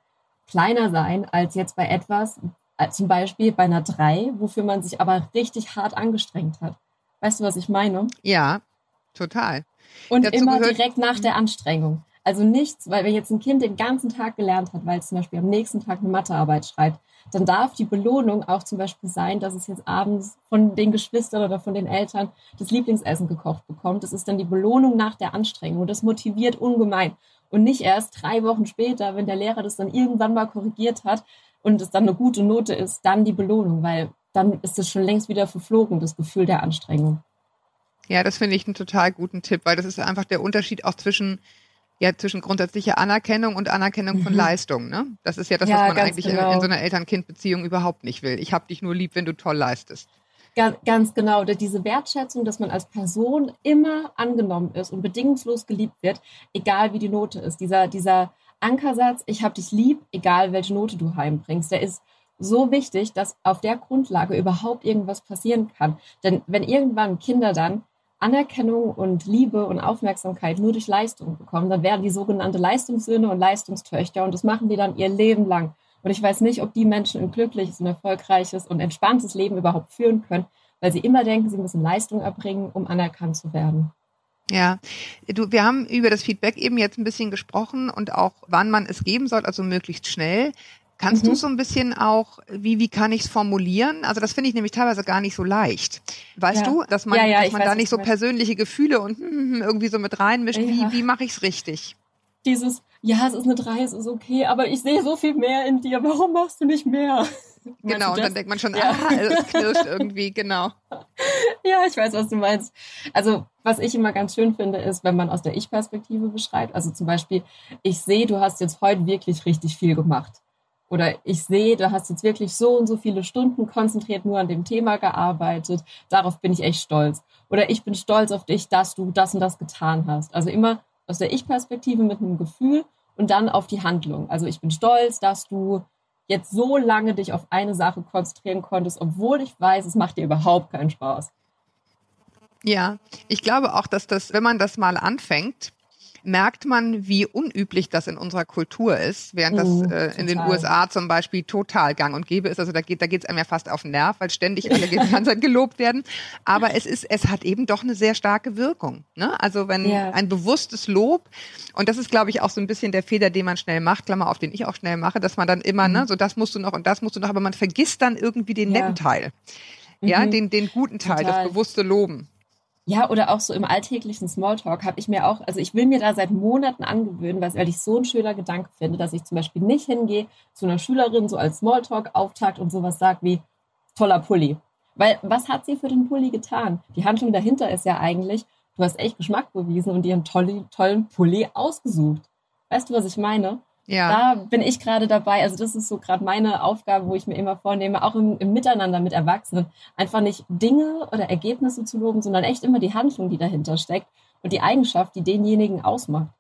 kleiner sein als jetzt bei etwas, äh, zum Beispiel bei einer Drei, wofür man sich aber richtig hart angestrengt hat. Weißt du, was ich meine? Ja, total. Und Dazu immer direkt nach der Anstrengung. Also nichts, weil wenn jetzt ein Kind den ganzen Tag gelernt hat, weil es zum Beispiel am nächsten Tag eine Mathearbeit schreibt, dann darf die Belohnung auch zum Beispiel sein, dass es jetzt abends von den Geschwistern oder von den Eltern das Lieblingsessen gekocht bekommt. Das ist dann die Belohnung nach der Anstrengung. Und das motiviert ungemein. Und nicht erst drei Wochen später, wenn der Lehrer das dann irgendwann mal korrigiert hat und es dann eine gute Note ist, dann die Belohnung, weil dann ist es schon längst wieder verflogen, das Gefühl der Anstrengung. Ja, das finde ich einen total guten Tipp, weil das ist einfach der Unterschied auch zwischen ja zwischen grundsätzlicher Anerkennung und Anerkennung von Mhm. Leistung. Ne? Das ist ja das, Ja, was man ganz eigentlich in, genau. in so einer Eltern-Kind-Beziehung überhaupt nicht will. Ich habe dich nur lieb, wenn du toll leistest. Ga- Ganz genau, diese Wertschätzung, dass man als Person immer angenommen ist und bedingungslos geliebt wird, egal wie die Note ist. Dieser, dieser Ankersatz, ich habe dich lieb, egal welche Note du heimbringst, der ist so wichtig, dass auf der Grundlage überhaupt irgendwas passieren kann. Denn wenn irgendwann Kinder dann Anerkennung und Liebe und Aufmerksamkeit nur durch Leistung bekommen, dann werden die sogenannte Leistungssöhne und Leistungstöchter und das machen die dann ihr Leben lang. Und ich weiß nicht, ob die Menschen ein glückliches und erfolgreiches und entspanntes Leben überhaupt führen können, weil sie immer denken, sie müssen Leistung erbringen, um anerkannt zu werden. Ja, du, wir haben über das Feedback eben jetzt ein bisschen gesprochen und auch, wann man es geben soll, also möglichst schnell. Kannst Mhm. du so ein bisschen auch, wie, wie kann ich es formulieren? Also das finde ich nämlich teilweise gar nicht so leicht. Weißt Ja. du, dass man, Ja, ja, dass man weiß, da nicht so persönliche Gefühle und hm, hm, hm, irgendwie so mit reinmischt. Wie, wie mache ich es richtig? Dieses, ja, es ist eine 3, es ist okay, aber ich sehe so viel mehr in dir, warum machst du nicht mehr? Genau, und dann denkt man schon, Ja. ah, es knirscht irgendwie, genau. Ja, ich weiß, was du meinst. Also, was ich immer ganz schön finde, ist, wenn man aus der Ich-Perspektive beschreibt. Also zum Beispiel, ich sehe, du hast jetzt heute wirklich richtig viel gemacht. Oder ich sehe, du hast jetzt wirklich so und so viele Stunden konzentriert nur an dem Thema gearbeitet. Darauf bin ich echt stolz. Oder ich bin stolz auf dich, dass du das und das getan hast. Also immer aus der Ich-Perspektive mit einem Gefühl und dann auf die Handlung. Also ich bin stolz, dass du jetzt so lange dich auf eine Sache konzentrieren konntest, obwohl ich weiß, es macht dir überhaupt keinen Spaß. Ja, ich glaube auch, dass das, wenn man das mal anfängt, merkt man, wie unüblich das in unserer Kultur ist, während das Mhm, äh, in den. USA zum Beispiel total gang und gäbe ist. Also da geht da geht's einem ja fast auf den Nerv, weil ständig alle die ganze Zeit gelobt werden. Aber es ist, es hat eben doch eine sehr starke Wirkung. Ne? Also wenn Ja. ein bewusstes Lob, und das ist, glaube ich, auch so ein bisschen der Fehler, den man schnell macht, Klammer auf, den ich auch schnell mache, dass man dann immer, ne, so das musst du noch und das musst du noch, aber man vergisst dann irgendwie den Mhm. Ja. netten Teil. Ja, Mhm. den, den guten Teil, Total. das bewusste Loben. Ja, oder auch so im alltäglichen Smalltalk habe ich mir auch, also ich will mir da seit Monaten angewöhnen, weil ich so ein schöner Gedanke finde, dass ich zum Beispiel nicht hingehe zu einer Schülerin so als Smalltalk auftakt und sowas sagt wie toller Pulli. Weil was hat sie für den Pulli getan? Die Handlung dahinter ist ja eigentlich, du hast echt Geschmack bewiesen und dir einen tollen, tollen Pulli ausgesucht. Weißt du, was ich meine? Ja. Da bin ich gerade dabei. Also das ist so gerade meine Aufgabe, wo ich mir immer vornehme, auch im, im Miteinander mit Erwachsenen, einfach nicht Dinge oder Ergebnisse zu loben, sondern echt immer die Handlung, die dahinter steckt und die Eigenschaft, die denjenigen ausmacht.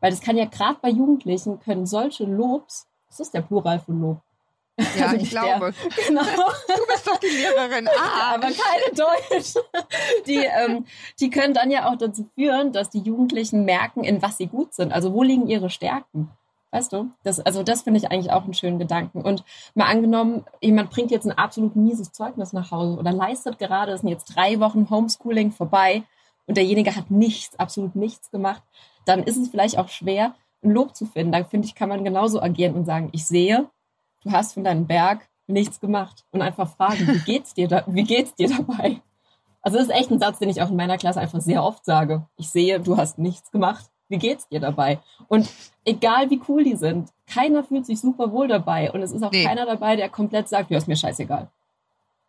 Weil das kann ja gerade bei Jugendlichen können solche Lobs, was ist der Plural von Lob? Ja, Also ich glaube. Der, genau. Du bist doch die Lehrerin. Ah, aber keine Deutsch. Die, ähm, die können dann ja auch dazu führen, dass die Jugendlichen merken, in was sie gut sind. Also wo liegen ihre Stärken? Weißt du? Das, also das finde ich eigentlich auch einen schönen Gedanken. Und mal angenommen, jemand bringt jetzt ein absolut mieses Zeugnis nach Hause oder leistet gerade, es sind jetzt drei Wochen Homeschooling vorbei und derjenige hat nichts, absolut nichts gemacht, dann ist es vielleicht auch schwer, ein Lob zu finden. Da finde ich, kann man genauso agieren und sagen, ich sehe, du hast von deinem Berg nichts gemacht und einfach fragen, wie geht's dir da, wie geht's dir dabei? Also das ist echt ein Satz, den ich auch in meiner Klasse einfach sehr oft sage. Ich sehe, du hast nichts gemacht. Wie geht's dir dabei? Und egal wie cool die sind, keiner fühlt sich super wohl dabei und es ist auch Nee. keiner dabei, der komplett sagt, ja, ist mir scheißegal.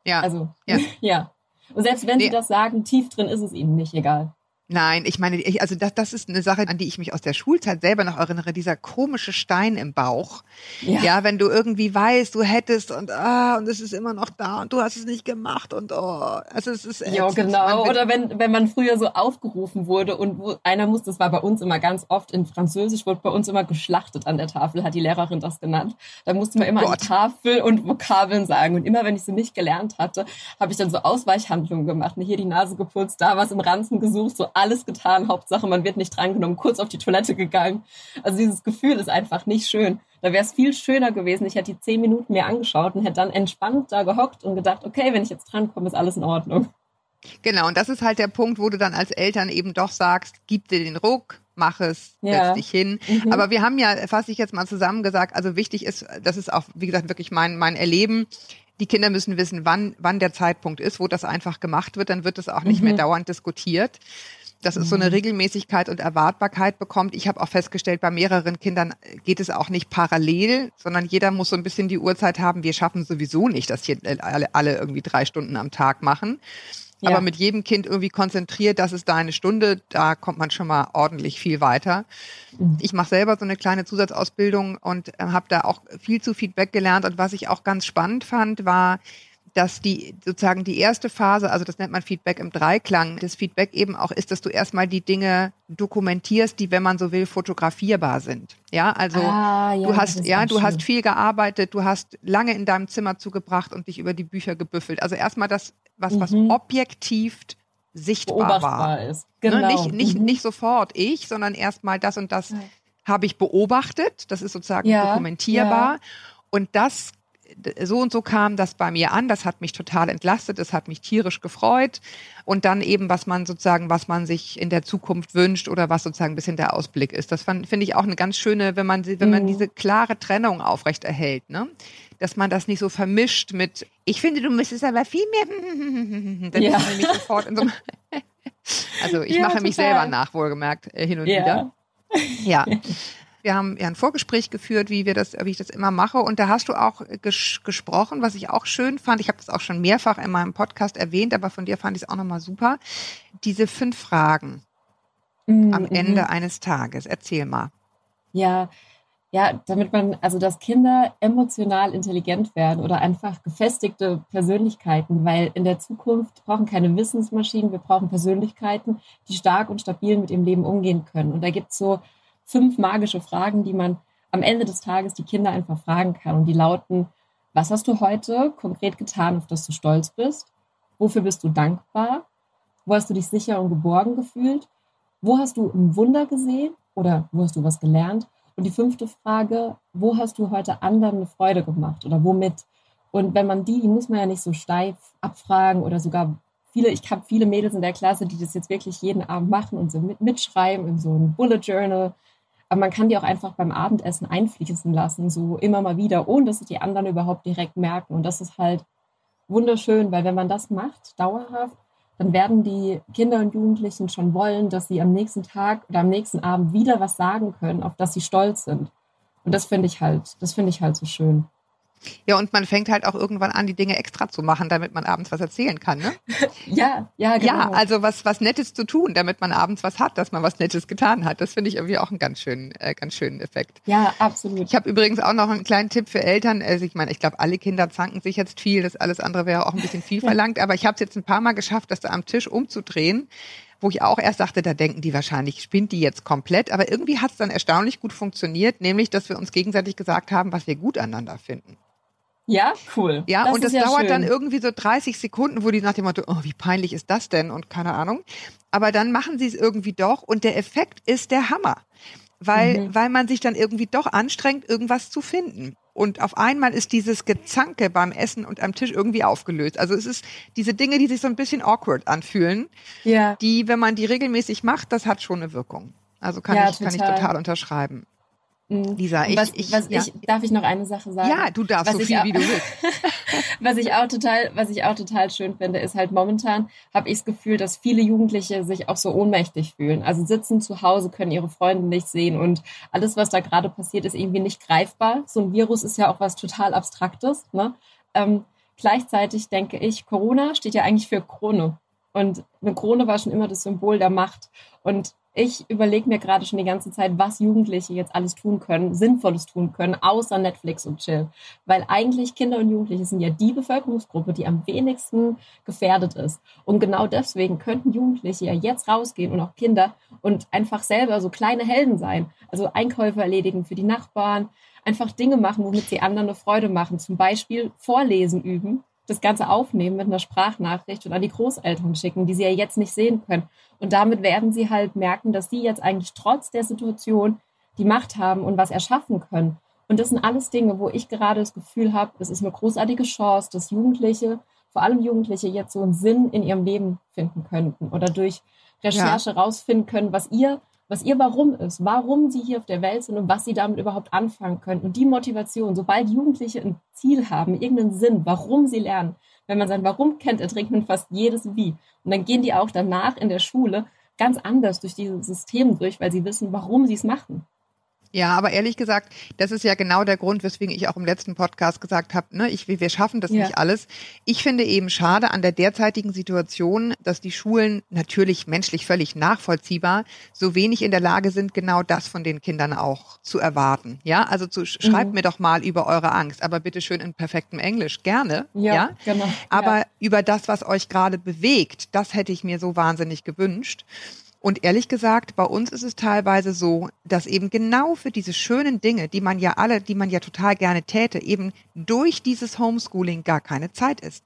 ja. Also, Ja. ja. Und selbst wenn Nee. sie das sagen, tief drin ist es ihnen nicht egal. Nein, ich meine, ich, also das, das ist eine Sache, an die ich mich aus der Schulzeit selber noch erinnere, dieser komische Stein im Bauch. Ja, wenn du irgendwie weißt, du hättest und ah, und es ist immer noch da und du hast es nicht gemacht und oh, also es ist Ja, genau. Oder wenn, wenn man früher so aufgerufen wurde und wo, einer muss, das war bei uns immer ganz oft, in Französisch wurde bei uns immer geschlachtet an der Tafel, hat die Lehrerin das genannt. Da musste man immer an Gott. die Tafel und Vokabeln sagen. Und immer wenn ich sie nicht gelernt hatte, habe ich dann so Ausweichhandlungen gemacht. Hier die Nase geputzt, da was im Ranzen gesucht, so alles getan. Hauptsache, man wird nicht drangenommen, kurz auf die Toilette gegangen. Also dieses Gefühl ist einfach nicht schön. Da wäre es viel schöner gewesen. Ich hätte die zehn Minuten mir angeschaut und hätte dann entspannt da gehockt und gedacht, okay, wenn ich jetzt drankomme, ist alles in Ordnung. Genau, und das ist halt der Punkt, wo du dann als Eltern eben doch sagst, gib dir den Ruck, mach es, Ja. setz dich hin. Mhm. Aber wir haben ja, fasse ich jetzt mal zusammen gesagt, also wichtig ist, das ist auch, wie gesagt, wirklich mein, mein Erleben. Die Kinder müssen wissen, wann, wann der Zeitpunkt ist, wo das einfach gemacht wird. Dann wird es auch nicht Mhm. mehr dauernd diskutiert. Dass es so eine Regelmäßigkeit und Erwartbarkeit bekommt. Ich habe auch festgestellt, bei mehreren Kindern geht es auch nicht parallel, sondern jeder muss so ein bisschen die Uhrzeit haben. Wir schaffen sowieso nicht, dass hier alle, alle irgendwie drei Stunden am Tag machen. Ja. Aber mit jedem Kind irgendwie konzentriert, das ist da eine Stunde, da kommt man schon mal ordentlich viel weiter. Mhm. Ich mache selber so eine kleine Zusatzausbildung und äh, habe da auch viel zu Feedback gelernt. Und was ich auch ganz spannend fand, war, dass die sozusagen die erste Phase, also das nennt man Feedback im Dreiklang, das Feedback eben auch ist, dass du erstmal die Dinge dokumentierst, die, wenn man so will, fotografierbar sind. Ja, also Ah, ja, du hast, ja, du schön. hast viel gearbeitet, du hast lange in deinem Zimmer zugebracht und dich über die Bücher gebüffelt. Also erstmal das, was, was Mhm. objektiv sichtbar war. ist. Genau. Ne? Nicht, nicht, Mhm. nicht sofort ich, sondern erstmal das und das Ja. habe ich beobachtet. Das ist sozusagen Ja, dokumentierbar. Und das, so und so kam das bei mir an. Das hat mich total entlastet. Das hat mich tierisch gefreut. Und dann eben, was man sozusagen, was man sich in der Zukunft wünscht oder was sozusagen ein bisschen der Ausblick ist. Das finde ich auch eine ganz schöne, wenn man, wenn man Mhm. diese klare Trennung aufrechterhält, ne? Dass man das nicht so vermischt mit, ich finde, du müsstest aber viel mehr, dann Ja. ist man nämlich sofort in so einem, also ich Ja, mache mich total. selber nach, wohlgemerkt, äh, hin und wieder. Ja. Wir haben ja ein Vorgespräch geführt, wie wir das, wie ich das immer mache. Und da hast du auch ges gesprochen, was ich auch schön fand. Ich habe das auch schon mehrfach in meinem Podcast erwähnt, aber von dir fand ich es auch nochmal super. Diese fünf Fragen Mhm, am. Ende eines Tages. Erzähl mal. Ja, ja, damit man, also dass Kinder emotional intelligent werden oder einfach gefestigte Persönlichkeiten, weil in der Zukunft brauchen keine Wissensmaschinen, wir brauchen Persönlichkeiten, die stark und stabil mit ihrem Leben umgehen können. Und da gibt's so fünf magische Fragen, die man am Ende des Tages die Kinder einfach fragen kann. Und die lauten, was hast du heute konkret getan, auf das du stolz bist? Wofür bist du dankbar? Wo hast du dich sicher und geborgen gefühlt? Wo hast du ein Wunder gesehen oder wo hast du was gelernt? Und die fünfte Frage, wo hast du heute anderen eine Freude gemacht oder womit? Und wenn man die, die muss man ja nicht so steif abfragen oder sogar viele, ich habe viele Mädels in der Klasse, die das jetzt wirklich jeden Abend machen und so mit, mitschreiben in so ein Bullet Journal. Aber man kann die auch einfach beim Abendessen einfließen lassen, so immer mal wieder, ohne dass es die anderen überhaupt direkt merken. Und das ist halt wunderschön, weil wenn man das macht, dauerhaft, dann werden die Kinder und Jugendlichen schon wollen, dass sie am nächsten Tag oder am nächsten Abend wieder was sagen können, auf das sie stolz sind. Und das finde ich halt, das finde ich halt so schön. Ja, und man fängt halt auch irgendwann an, die Dinge extra zu machen, damit man abends was erzählen kann, ne? Ja, ja, genau. Ja, also was, was Nettes zu tun, damit man abends was hat, dass man was Nettes getan hat. Das finde ich irgendwie auch einen ganz schönen, äh, ganz schönen Effekt. ja, absolut. Ich habe übrigens auch noch einen kleinen Tipp für Eltern. Also ich meine, ich glaube, alle Kinder zanken sich jetzt viel. Das alles andere wäre auch ein bisschen viel verlangt. Aber ich habe es jetzt ein paar Mal geschafft, das da am Tisch umzudrehen, wo ich auch erst dachte, da denken die wahrscheinlich, spinnt die jetzt komplett. Aber irgendwie hat es dann erstaunlich gut funktioniert, nämlich, dass wir uns gegenseitig gesagt haben, was wir gut aneinander finden. Ja, cool. Ja, und das ja dauert schön. dann irgendwie so 30 Sekunden, wo die nach dem Motto, oh, wie peinlich ist das denn? Und keine Ahnung. Aber dann machen sie es irgendwie doch und der Effekt ist der Hammer. Weil, Mhm. weil man sich dann irgendwie doch anstrengt, irgendwas zu finden. Und auf einmal ist dieses Gezanke beim Essen und am Tisch irgendwie aufgelöst. Also es ist diese Dinge, die sich so ein bisschen awkward anfühlen, Ja, die, wenn man die regelmäßig macht, das hat schon eine Wirkung. Also kann, Ja, ich, kann ich total unterschreiben. Lisa, ich, was, ich, was ja. ich, darf ich noch eine Sache sagen? ja, du darfst was so viel, auch- wie du willst. was ich auch total, was ich auch total schön finde, ist halt momentan habe ich das Gefühl, dass viele Jugendliche sich auch so ohnmächtig fühlen. Also sitzen zu Hause, können ihre Freunde nicht sehen und alles, was da gerade passiert, ist irgendwie nicht greifbar. So ein Virus ist ja auch was total Abstraktes. Ne? Ähm, gleichzeitig denke ich, Corona steht ja eigentlich für Krone. Und eine Krone war schon immer das Symbol der Macht. Und ich überlege mir gerade schon die ganze Zeit, was Jugendliche jetzt alles tun können, Sinnvolles tun können, außer Netflix und Chill. Weil eigentlich Kinder und Jugendliche sind ja die Bevölkerungsgruppe, die am wenigsten gefährdet ist. Und genau deswegen könnten Jugendliche ja jetzt rausgehen und auch Kinder und einfach selber so kleine Helden sein. Also Einkäufe erledigen für die Nachbarn, einfach Dinge machen, womit sie anderen eine Freude machen. Zum Beispiel Vorlesen üben, das Ganze aufnehmen mit einer Sprachnachricht und an die Großeltern schicken, die sie ja jetzt nicht sehen können. Und damit werden sie halt merken, dass sie jetzt eigentlich trotz der Situation die Macht haben und was erschaffen können. Und das sind alles Dinge, wo ich gerade das Gefühl habe, es ist eine großartige Chance, dass Jugendliche vor allem Jugendliche jetzt so einen Sinn in ihrem Leben finden könnten oder durch Recherche ja. rausfinden können, was ihr, was ihr Warum ist, warum sie hier auf der Welt sind und was sie damit überhaupt anfangen können. Und die Motivation, sobald Jugendliche ein Ziel haben, irgendeinen Sinn, warum sie lernen, wenn man sein Warum kennt, ertrinkt man fast jedes Wie. Und dann gehen die auch danach in der Schule ganz anders durch dieses System durch, weil sie wissen, warum sie es machen. Ja, aber ehrlich gesagt, das ist ja genau der Grund, weswegen ich auch im letzten Podcast gesagt habe, ne, ich, wir schaffen das ja. nicht alles. Ich finde eben schade an der derzeitigen Situation, dass die Schulen natürlich menschlich völlig nachvollziehbar so wenig in der Lage sind, genau das von den Kindern auch zu erwarten. Ja, also zu, schreibt mhm. mir doch mal über eure Angst, aber bitte schön in perfektem Englisch, gerne. Ja, ja? genau. Aber ja. über das, was euch gerade bewegt, das hätte ich mir so wahnsinnig gewünscht. Und ehrlich gesagt, bei uns ist es teilweise so, dass eben genau für diese schönen Dinge, die man ja alle, die man ja total gerne täte, eben durch dieses Homeschooling gar keine Zeit ist.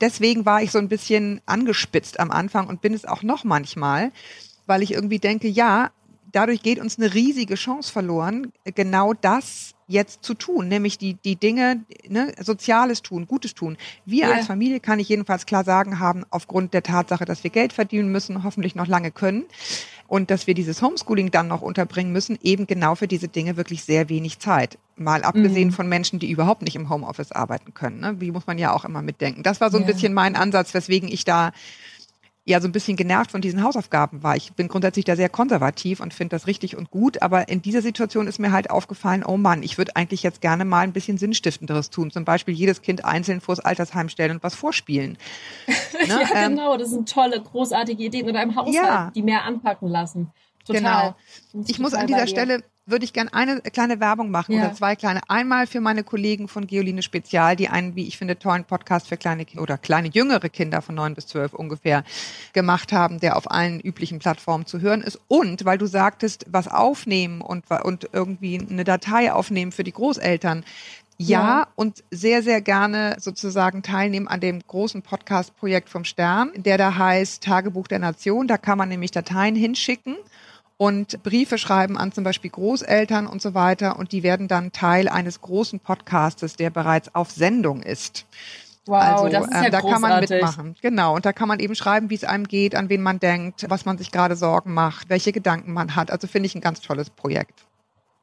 Deswegen war ich so ein bisschen angespitzt am Anfang und bin es auch noch manchmal, weil ich irgendwie denke, ja, dadurch geht uns eine riesige Chance verloren, genau das jetzt zu tun, nämlich die, die Dinge, ne, Soziales tun, Gutes tun. Wir ja. als Familie, kann ich jedenfalls klar sagen, haben aufgrund der Tatsache, dass wir Geld verdienen müssen, hoffentlich noch lange können und dass wir dieses Homeschooling dann noch unterbringen müssen, eben genau für diese Dinge wirklich sehr wenig Zeit. Mal abgesehen mhm. von Menschen, die überhaupt nicht im Homeoffice arbeiten können. Ne? Wie muss man ja auch immer mitdenken. Das war so ein ja. bisschen mein Ansatz, weswegen ich da ja so ein bisschen genervt von diesen Hausaufgaben war. Ich bin grundsätzlich da sehr konservativ und finde das richtig und gut, aber in dieser Situation ist mir halt aufgefallen, oh Mann, ich würde eigentlich jetzt gerne mal ein bisschen Sinnstiftenderes tun. Zum Beispiel jedes Kind einzeln vors Altersheim stellen und was vorspielen. Ne? ja, ähm, genau, das sind tolle, großartige Ideen oder im Haushalt, ja. die mehr anpacken lassen. Total. Genau. Ich muss an dieser Stelle würde ich gerne eine kleine Werbung machen ja. oder zwei kleine. Einmal für meine Kollegen von Geoline Spezial, die einen, wie ich finde, tollen Podcast für kleine Kinder oder kleine jüngere Kinder von neun bis zwölf ungefähr gemacht haben, der auf allen üblichen Plattformen zu hören ist. Und weil du sagtest, was aufnehmen und, und irgendwie eine Datei aufnehmen für die Großeltern. Ja, ja, und sehr, sehr gerne sozusagen teilnehmen an dem großen Podcast-Projekt vom Stern, der da heißt Tagebuch der Nation. Da kann man nämlich Dateien hinschicken und Briefe schreiben an zum Beispiel Großeltern und so weiter. Und die werden dann Teil eines großen Podcastes, der bereits auf Sendung ist. Wow, also, das ist ja äh, da großartig. kann man mitmachen. Genau. Und da kann man eben schreiben, wie es einem geht, an wen man denkt, was man sich gerade Sorgen macht, welche Gedanken man hat. Also finde ich ein ganz tolles Projekt.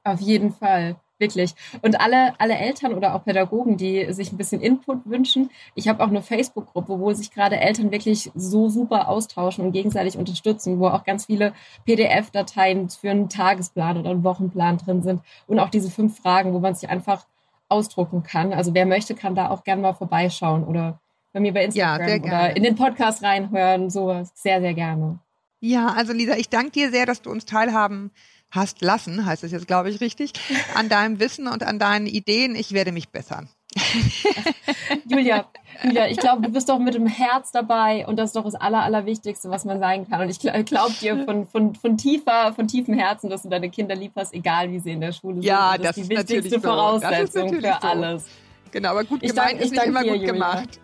Auf jeden Fall. Wirklich. Und alle, alle Eltern oder auch Pädagogen, die sich ein bisschen Input wünschen. Ich habe auch eine Facebook-Gruppe, wo sich gerade Eltern wirklich so super austauschen und gegenseitig unterstützen, wo auch ganz viele PDF-Dateien für einen Tagesplan oder einen Wochenplan drin sind. Und auch diese fünf Fragen, wo man sich einfach ausdrucken kann. Also wer möchte, kann da auch gerne mal vorbeischauen oder bei mir bei Instagram ja, oder in den Podcast reinhören. Sowas. Sehr, sehr gerne. Ja, also Lisa, ich danke dir sehr, dass du uns teilhaben hast lassen, heißt es jetzt, glaube ich, richtig, an deinem Wissen und an deinen Ideen. Ich werde mich bessern. Julia, Julia, ich glaube, du bist doch mit dem Herz dabei und das ist doch das Aller, Allerwichtigste, was man sein kann. Und ich glaube dir von, von, von tiefer, von tiefem Herzen, dass du deine Kinder lieb hast, egal wie sie in der Schule sind. Ja, das, das ist die wichtigste so. Voraussetzung für so. alles. Genau, aber gut ich gemeint dank, ist nicht immer dir, gut Julia. gemacht.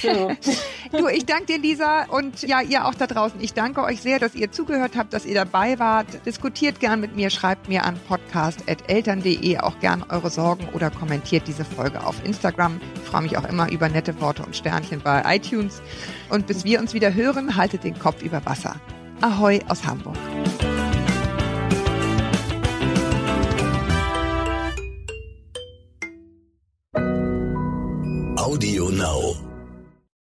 So. du, ich danke dir, Lisa, und ja, ihr auch da draußen. Ich danke euch sehr, dass ihr zugehört habt, dass ihr dabei wart. Diskutiert gern mit mir, schreibt mir an podcast.eltern.de auch gern eure Sorgen oder kommentiert diese Folge auf Instagram. Ich freue mich auch immer über nette Worte und Sternchen bei iTunes. Und bis wir uns wieder hören, haltet den Kopf über Wasser. Ahoi aus Hamburg. Audio Now.